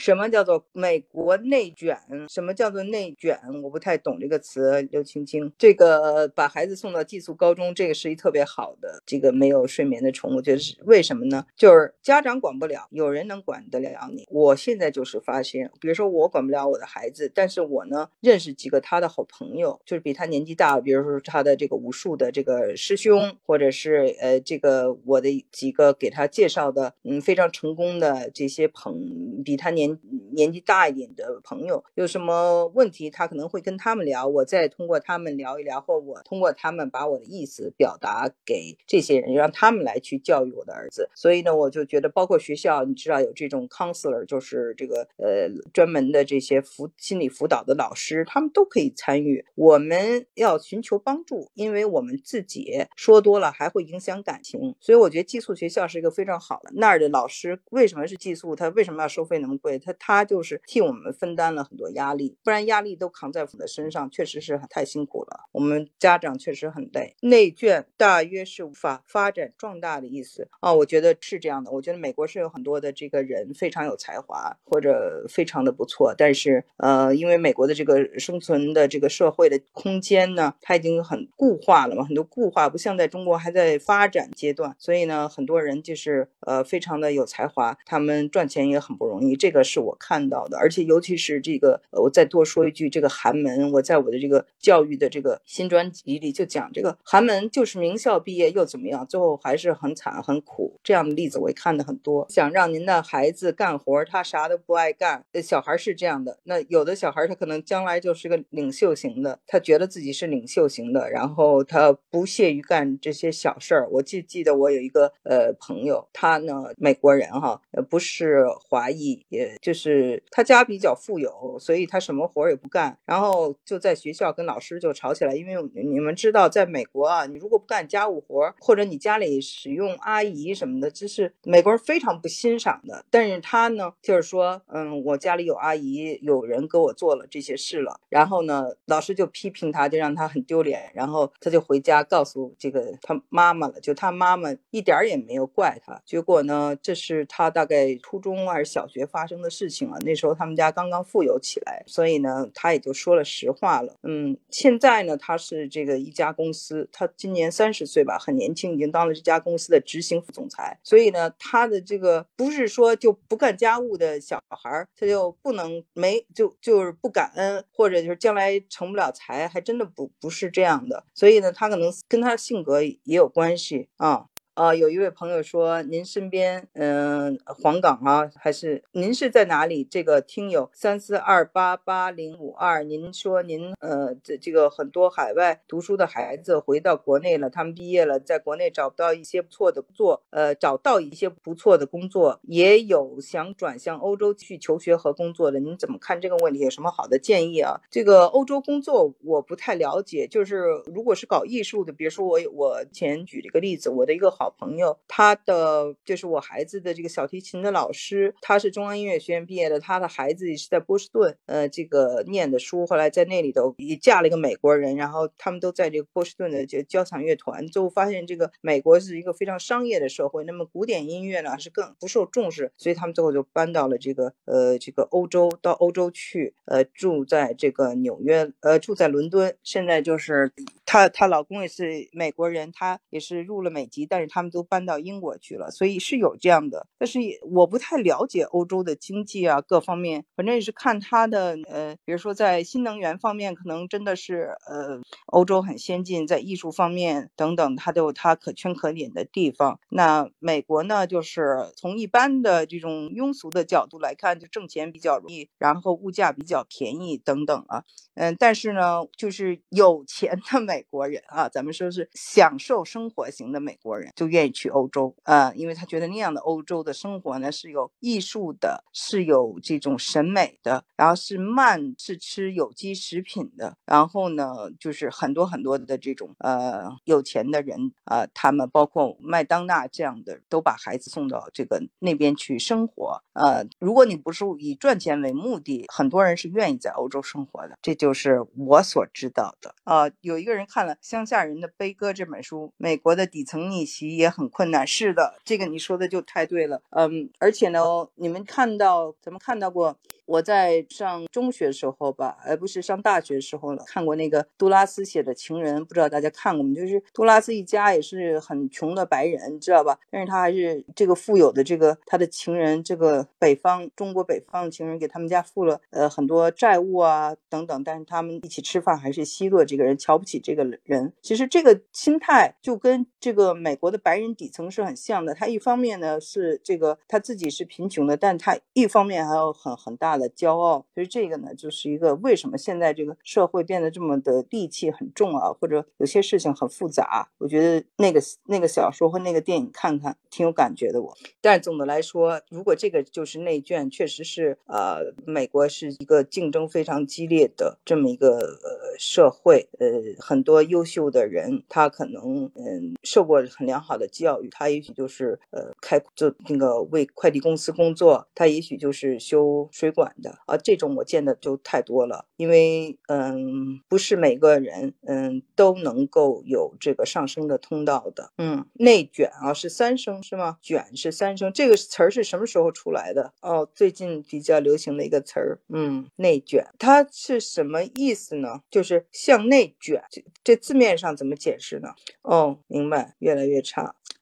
什么叫做美国内卷？什么叫做内卷？我不太懂这个词。刘青青，这个把孩子送到寄宿高中，这个是一特别好的这个没有睡眠的宠物，就是为什么呢？就是家长管不了，有人能管得了你。我现在就是发现，比如说我管不了我的孩子，但是我呢认识几个他的好朋友，就是比他年纪大，比如说他的这个武术的这个师兄，或者是呃这个我的几个给他介绍的嗯非常成功的这些朋比他年年纪大一点的朋友，有什么问题他可能会跟他们聊，我再通过他们聊一聊，或我通过他们把我的意思表达给这些人，让他们来去教育我的儿子。所以呢，我就觉得包括学校，你知道有这种 counselor，就是这个呃专门的这些辅心理辅导的老师，他们都可以参与。我们要寻求帮助，因为我们自己说多了还会影响感情，所以我觉得寄宿学校是一个非常好的。那儿的老师为什么是寄宿？他为什么要收费那么贵？他他就是替我们分担了很多压力，不然压力都扛在我们的身上，确实是太辛苦了。我们家长确实很累。内卷大约是无法发展壮大的意思啊，我觉得是这样的。我觉得美国是有很多的这个人非常有才华或者非常的不错，但是呃，因为美国的这个生存的这个社会的空间呢，它已经很固化了嘛，很多固化，不像在中国还在发展阶段，所以呢，很多人就是呃非常的有才华，他们赚钱也很不容易，这个是我看到的。而且尤其是这个，我再多说一句，这个寒门，我在我的这个教育的这个新专辑里就讲，这个寒门就是名校毕业又怎么样，最后还是很惨很苦，这样的例子我也看的很多。想让您的孩子干活，他啥都不爱干，小孩是这样的。那有的小孩他可能将来就是个领袖型的，他觉得自己是领袖型的，然后他不屑于干这些小事儿。我记记得我有一个呃朋友，他呢美国人哈，不是华裔，也就是他家比较富有，所以他什么活儿也不干，然后就在学校跟老师就吵起来。因为你们知道，在美国啊，你如果不干家务活儿，或者你家里使用阿姨什么的，这是美国人非常不欣赏的。但是他呢，就是说，嗯，我家里有阿姨，有人给我做了这些事了，然后呢，老师就批评他，就让他很丢脸，然后他就回家告诉这个他妈妈了，就他妈妈一点儿也没有怪他。结果呢，这是他大概初中还是小学发生的事情了。那时候他们家刚刚富有起来，所以呢，他也就说了实话了。嗯，现在呢，他是这个一家公司，他今年三十岁吧，很年轻，已经当了这家公司的执行副总裁。所以呢，他的这个不是说就不干家务的小孩，他就不能没就就是不感恩，或者就是将来成不了才，还真的不不是这样的。所以呢，他可能跟他性格也有关系啊。啊，有一位朋友说，您身边，嗯，黄岗啊，还是您是在哪里？这个听友三四二八八零五二，您说您，呃，这这个很多海外读书的孩子回到国内了，他们毕业了，在国内找不到一些不错的工作，呃，找到一些不错的工作，也有想转向欧洲去求学和工作的，您怎么看这个问题？有什么好的建议啊？这个欧洲工作我不太了解，就是如果是搞艺术的，比如说我我前举了个例子，我的一个好。朋友，他的就是我孩子的这个小提琴的老师，他是中央音乐学院毕业的，他的孩子也是在波士顿，呃，这个念的书，后来在那里头也嫁了一个美国人，然后他们都在这个波士顿的这交响乐团，最后发现这个美国是一个非常商业的社会，那么古典音乐呢是更不受重视，所以他们最后就搬到了这个呃这个欧洲，到欧洲去，呃，住在这个纽约，呃，住在伦敦，现在就是她她老公也是美国人，她也是入了美籍，但是他。们都搬到英国去了，所以是有这样的。但是我不太了解欧洲的经济啊，各方面，反正也是看它的呃，比如说在新能源方面，可能真的是呃，欧洲很先进，在艺术方面等等，它都有它可圈可点的地方。那美国呢，就是从一般的这种庸俗的角度来看，就挣钱比较容易，然后物价比较便宜等等啊。嗯，但是呢，就是有钱的美国人啊，咱们说是享受生活型的美国人就。愿意去欧洲啊，因为他觉得那样的欧洲的生活呢是有艺术的，是有这种审美的，然后是慢，是吃有机食品的，然后呢就是很多很多的这种呃有钱的人啊，他们包括麦当娜这样的，都把孩子送到这个那边去生活。呃，如果你不是以赚钱为目的，很多人是愿意在欧洲生活的。这就是我所知道的啊。有一个人看了《乡下人的悲歌》这本书，美国的底层逆袭。也很困难。是的，这个你说的就太对了。嗯，而且呢，你们看到咱们看到过，我在上中学时候吧，而不是上大学时候了，看过那个杜拉斯写的《情人》，不知道大家看过吗？就是杜拉斯一家也是很穷的白人，知道吧？但是他还是这个富有的这个他的情人，这个北方中国北方的情人给他们家付了呃很多债务啊等等，但是他们一起吃饭还是奚落这个人，瞧不起这个人。其实这个心态就跟这个美国的白人底层是很像的。他一方面呢是这个他自己是贫穷的，但他一方面还有很很大的骄傲。所以这个呢就是一个为什么现在这个社会变得这么的戾气很重啊，或者有些事情很复杂。我觉得那个那个小说和那个电影看看挺有感觉的。我，但总的来说，如果这个就是内卷，确实是呃，美国是一个竞争非常激烈的这么一个呃社会，呃，很多优秀的人，他可能嗯受过很良好好的教育，他也许就是呃开就那个为快递公司工作，他也许就是修水管的啊，这种我见的就太多了，因为嗯不是每个人嗯都能够有这个上升的通道的，嗯，内卷啊是三声是吗？卷是三声，这个词儿是什么时候出来的？哦，最近比较流行的一个词儿，嗯，内卷，它是什么意思呢？就是向内卷，这这字面上怎么解释呢？哦，明白，越来越差。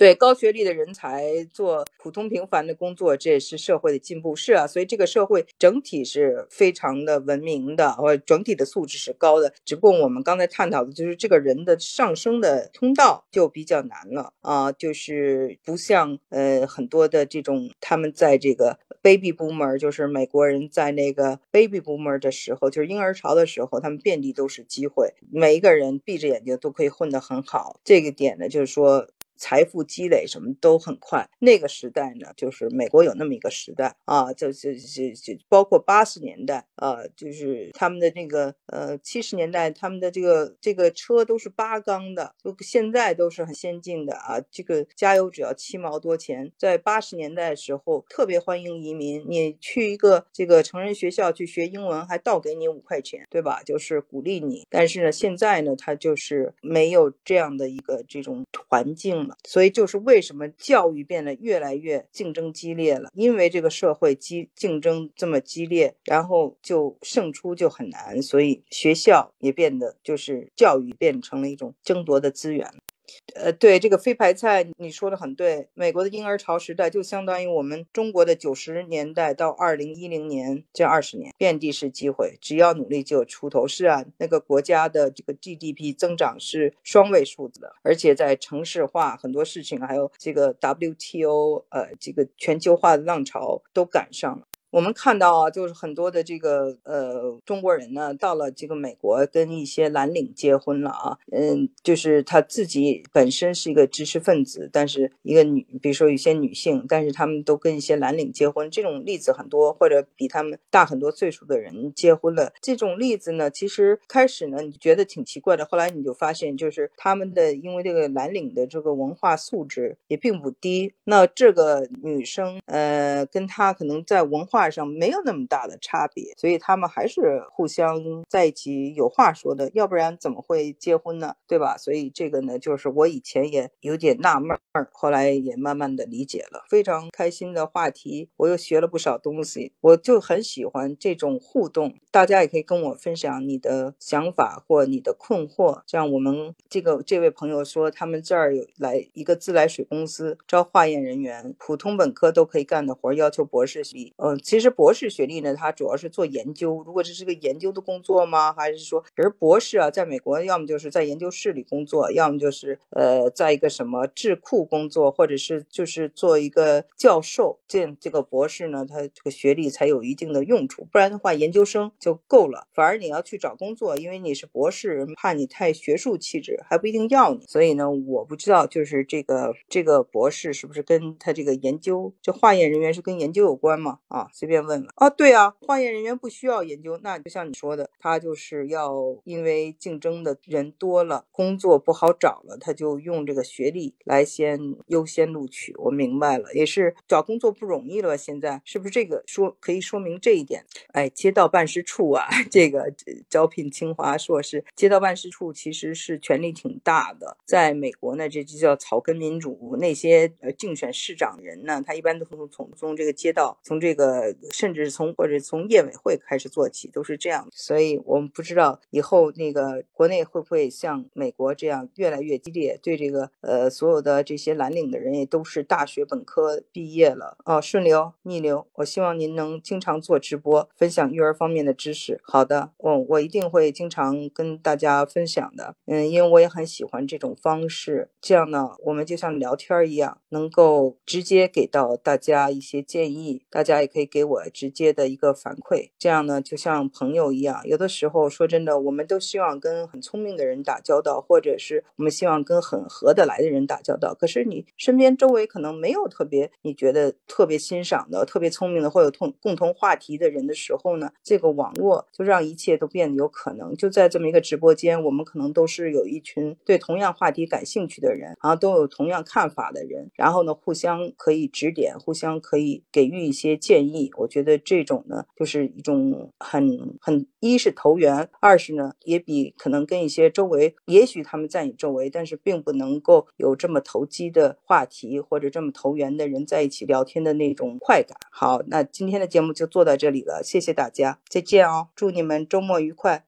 对高学历的人才做普通平凡的工作，这也是社会的进步。是啊，所以这个社会整体是非常的文明的，或者整体的素质是高的。只不过我们刚才探讨的就是这个人的上升的通道就比较难了啊，就是不像呃很多的这种他们在这个 baby boomer，就是美国人在那个 baby boomer 的时候，就是婴儿潮的时候，他们遍地都是机会，每一个人闭着眼睛都可以混得很好。这个点呢，就是说。财富积累什么都很快。那个时代呢，就是美国有那么一个时代啊，就是就就包括八十年代啊，就是他们的那个呃七十年代，他们的这个这个车都是八缸的，就现在都是很先进的啊。这个加油只要七毛多钱，在八十年代的时候特别欢迎移民，你去一个这个成人学校去学英文，还倒给你五块钱，对吧？就是鼓励你。但是呢，现在呢，他就是没有这样的一个这种环境。所以就是为什么教育变得越来越竞争激烈了？因为这个社会激竞争这么激烈，然后就胜出就很难，所以学校也变得就是教育变成了一种争夺的资源。呃，对这个非白菜，你说的很对。美国的婴儿潮时代就相当于我们中国的九十年代到二零一零年这二十年，遍地是机会，只要努力就有出头。是啊，那个国家的这个 GDP 增长是双位数字的，而且在城市化很多事情，还有这个 WTO 呃这个全球化的浪潮都赶上了。我们看到啊，就是很多的这个呃中国人呢，到了这个美国跟一些蓝领结婚了啊，嗯，就是他自己本身是一个知识分子，但是一个女，比如说有些女性，但是他们都跟一些蓝领结婚，这种例子很多，或者比他们大很多岁数的人结婚了，这种例子呢，其实开始呢你觉得挺奇怪的，后来你就发现，就是他们的因为这个蓝领的这个文化素质也并不低，那这个女生呃跟他可能在文化。话上没有那么大的差别，所以他们还是互相在一起有话说的，要不然怎么会结婚呢？对吧？所以这个呢，就是我以前也有点纳闷儿，后来也慢慢的理解了。非常开心的话题，我又学了不少东西，我就很喜欢这种互动。大家也可以跟我分享你的想法或你的困惑。像我们这个这位朋友说，他们这儿有来一个自来水公司招化验人员，普通本科都可以干的活，要求博士。嗯。其实博士学历呢，它主要是做研究。如果这是个研究的工作吗？还是说，而博士啊，在美国要么就是在研究室里工作，要么就是呃，在一个什么智库工作，或者是就是做一个教授。这这个博士呢，他这个学历才有一定的用处，不然的话，研究生就够了。反而你要去找工作，因为你是博士，怕你太学术气质，还不一定要你。所以呢，我不知道就是这个这个博士是不是跟他这个研究，这化验人员是跟研究有关吗？啊？随便问了。啊，对啊，化验人员不需要研究，那就像你说的，他就是要因为竞争的人多了，工作不好找了，他就用这个学历来先优先录取。我明白了，也是找工作不容易了，现在是不是这个说可以说明这一点？哎，街道办事处啊，这个招聘清华硕士，街道办事处其实是权力挺大的，在美国呢，这就叫草根民主，那些呃竞选市长人呢，他一般都从从从这个街道，从这个甚至从或者从业委会开始做起，都是这样。所以我们不知道以后那个国内会不会像美国这样越来越激烈，对这个呃所有的这些蓝领的人也都是大学本科毕业了哦，顺流逆流。我希望您能经常做直播，分享育儿方面的知识。好的，我我一定会经常跟大家分享的。嗯，因为我也很喜欢这种方式，这样呢，我们就像聊天一样，能够直接给到大家一些建议，大家也可以给给我直接的一个反馈，这样呢，就像朋友一样。有的时候说真的，我们都希望跟很聪明的人打交道，或者是我们希望跟很合得来的人打交道。可是你身边周围可能没有特别你觉得特别欣赏的、特别聪明的，或有同共同话题的人的时候呢，这个网络就让一切都变得有可能。就在这么一个直播间，我们可能都是有一群对同样话题感兴趣的人，然后都有同样看法的人，然后呢，互相可以指点，互相可以给予一些建议。我觉得这种呢，就是一种很很一是投缘，二是呢，也比可能跟一些周围，也许他们在你周围，但是并不能够有这么投机的话题或者这么投缘的人在一起聊天的那种快感。好，那今天的节目就做到这里了，谢谢大家，再见哦，祝你们周末愉快。